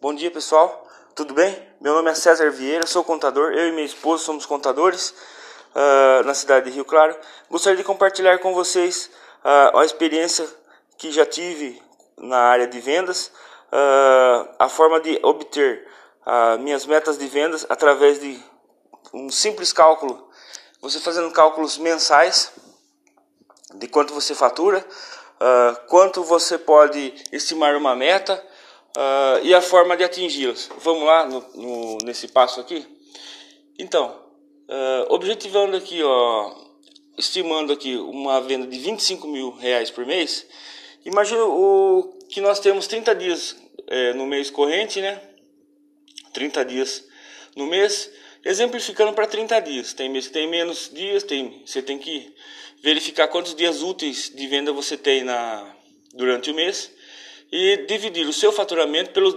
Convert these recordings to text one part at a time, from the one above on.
Bom dia pessoal, tudo bem? Meu nome é César Vieira, sou contador, eu e minha esposa somos contadores uh, na cidade de Rio Claro. Gostaria de compartilhar com vocês uh, a experiência que já tive na área de vendas, uh, a forma de obter minhas metas de vendas através de um simples cálculo. Você fazendo cálculos mensais de quanto você fatura, quanto você pode estimar uma meta uh, e a forma de atingi-las. Vamos lá no, no, nesse passo aqui? Então, uh, objetivando aqui, ó, estimando aqui uma venda de 25 mil reais por mês, imagina o que nós temos 30 dias é, no mês corrente, né? 30 dias no mês, exemplificando para 30 dias. Tem mês que tem menos dias, tem, você tem que verificar quantos dias úteis de venda você tem na, durante o mês e dividir o seu faturamento pelos,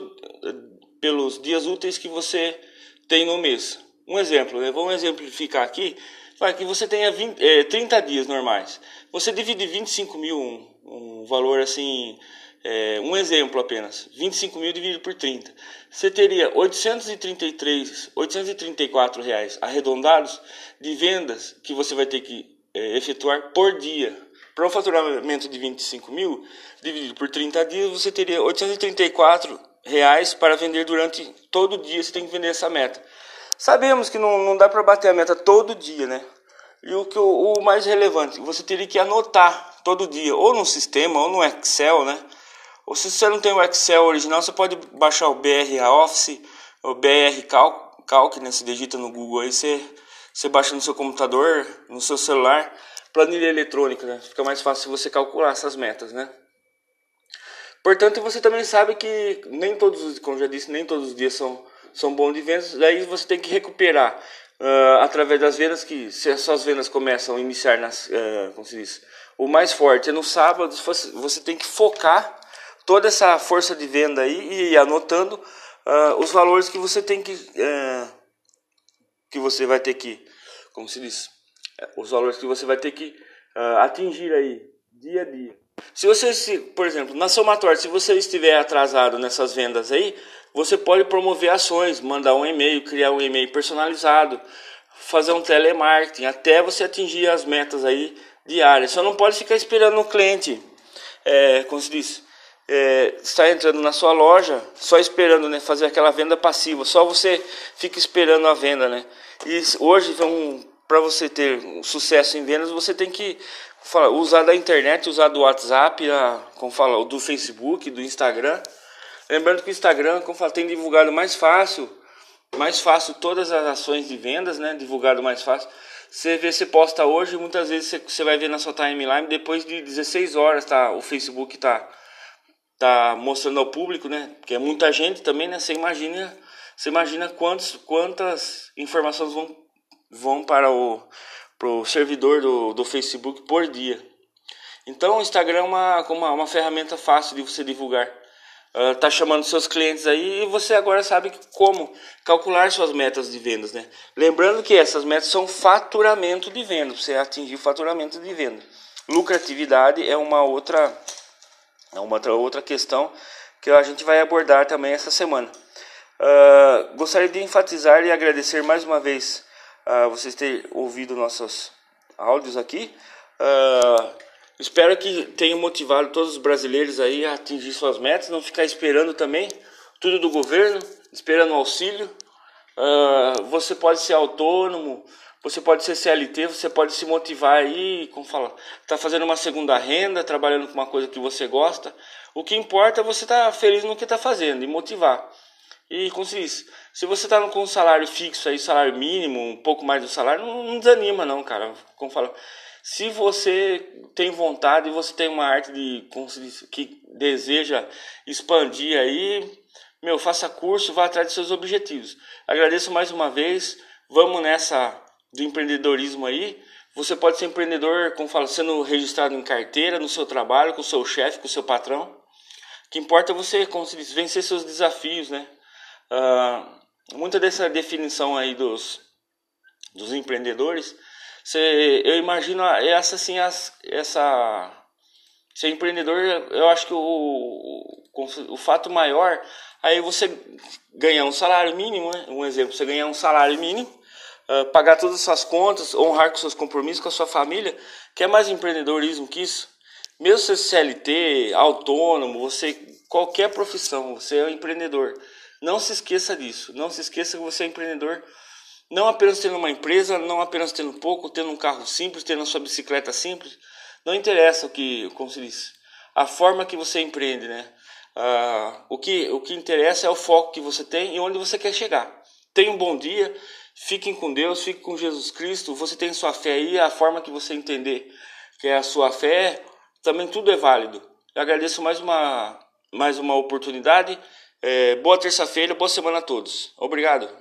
pelos dias úteis que você tem no mês. Um exemplo, né? vamos exemplificar aqui, vai que você tenha 20, é, 30 dias normais. Você divide 25 mil, um, um valor assim, é, um exemplo apenas, 25 mil dividido por 30. Você teria 833, 834 reais arredondados de vendas que você vai ter que é, efetuar por dia. Para um faturamento de 25 mil, dividido por 30 dias, você teria 834 reais para vender durante todo dia. Você tem que vender essa meta. Sabemos que não, não dá para bater a meta todo dia, né? E o, que, o, o mais relevante, você teria que anotar todo dia, ou no sistema, ou no Excel, né? Ou se você não tem o Excel original, você pode baixar o BR Office, o BR Calc, Calc né? Se digita no Google aí, você, você baixa no seu computador, no seu celular planilha eletrônica, né? Fica mais fácil você calcular essas metas, né? Portanto, você também sabe que nem todos, como já disse, nem todos os dias são, são bons de vendas. Daí você tem que recuperar uh, através das vendas que se as suas vendas começam a iniciar nas, uh, como se diz, o mais forte é no sábado. Você tem que focar toda essa força de venda aí e ir anotando uh, os valores que você tem que que você vai ter que, como se diz, os valores que você vai ter que uh, atingir aí dia a dia. Se você, se, por exemplo, na somatória, se você estiver atrasado nessas vendas aí, você pode promover ações, mandar um e-mail, criar um e-mail personalizado, fazer um telemarketing, até você atingir as metas aí diárias. Só não pode ficar esperando o cliente, é, como se diz, é, está entrando na sua loja, só esperando né, fazer aquela venda passiva. Só você fica esperando a venda, né? E hoje vão para você ter sucesso em vendas, você tem que fala, usar da internet, usar do WhatsApp, a, como fala, do Facebook, do Instagram. Lembrando que o Instagram, como fala, tem divulgado mais fácil, mais fácil todas as ações de vendas, né? Divulgado mais fácil. Você vê, você posta hoje, muitas vezes você, você vai ver na sua timeline, depois de 16 horas, tá? O Facebook tá, tá mostrando ao público, né? Que é muita gente também, né? Você imagina, você imagina quantos, quantas informações vão vão para o pro servidor do, do Facebook por dia. Então o Instagram é uma, uma, uma ferramenta fácil de você divulgar. Uh, tá chamando seus clientes aí e você agora sabe como calcular suas metas de vendas, né? Lembrando que essas metas são faturamento de venda, você atingir o faturamento de venda. Lucratividade é uma outra é uma outra, outra questão que a gente vai abordar também essa semana. Uh, gostaria de enfatizar e agradecer mais uma vez uh, vocês terem ouvido nossos áudios aqui. Uh, espero que tenha motivado todos os brasileiros aí a atingir suas metas, não ficar esperando também tudo do governo, esperando auxílio. Uh, você pode ser autônomo, você pode ser CLT, você pode se motivar aí, como fala, tá fazendo uma segunda renda, trabalhando com uma coisa que você gosta. O que importa é você estar tá feliz no que está fazendo e motivar. E se diz, se você está com um salário fixo aí, salário mínimo, um pouco mais do salário, não, não desanima não, cara. Como fala, se você tem vontade e você tem uma arte de diz, que deseja expandir aí, meu, faça curso, vá atrás de seus objetivos. Agradeço mais uma vez. Vamos nessa do empreendedorismo aí. Você pode ser empreendedor, como fala, sendo registrado em carteira, no seu trabalho, com o seu chefe, com o seu patrão. O que importa é você, como vencer seus desafios, né? Uh, muita dessa definição aí dos, dos empreendedores, cê, eu imagino essa assim, as, essa Ser empreendedor, eu acho que o, o, o fato maior aí você ganhar um salário mínimo, né? um exemplo, você ganhar um salário mínimo, uh, pagar todas as suas contas, honrar com seus compromissos com a sua família, que é mais empreendedorismo que isso? Mesmo ser CLT, autônomo, você qualquer profissão, você é um empreendedor. Não se esqueça disso. Não se esqueça que você é empreendedor. Não apenas tendo uma empresa, não apenas tendo pouco, tendo um carro simples, tendo a sua bicicleta simples. Não interessa o que, como se diz, a forma que você empreende, né? Ah, o, que, o que interessa é o foco que você tem e onde você quer chegar. Tenha um bom dia, fiquem com Deus, fiquem com Jesus Cristo. Você tem sua fé aí, a forma que você entender que é a sua fé, também tudo é válido. Eu agradeço mais uma, mais uma oportunidade. É, boa terça-feira, boa semana a todos. Obrigado.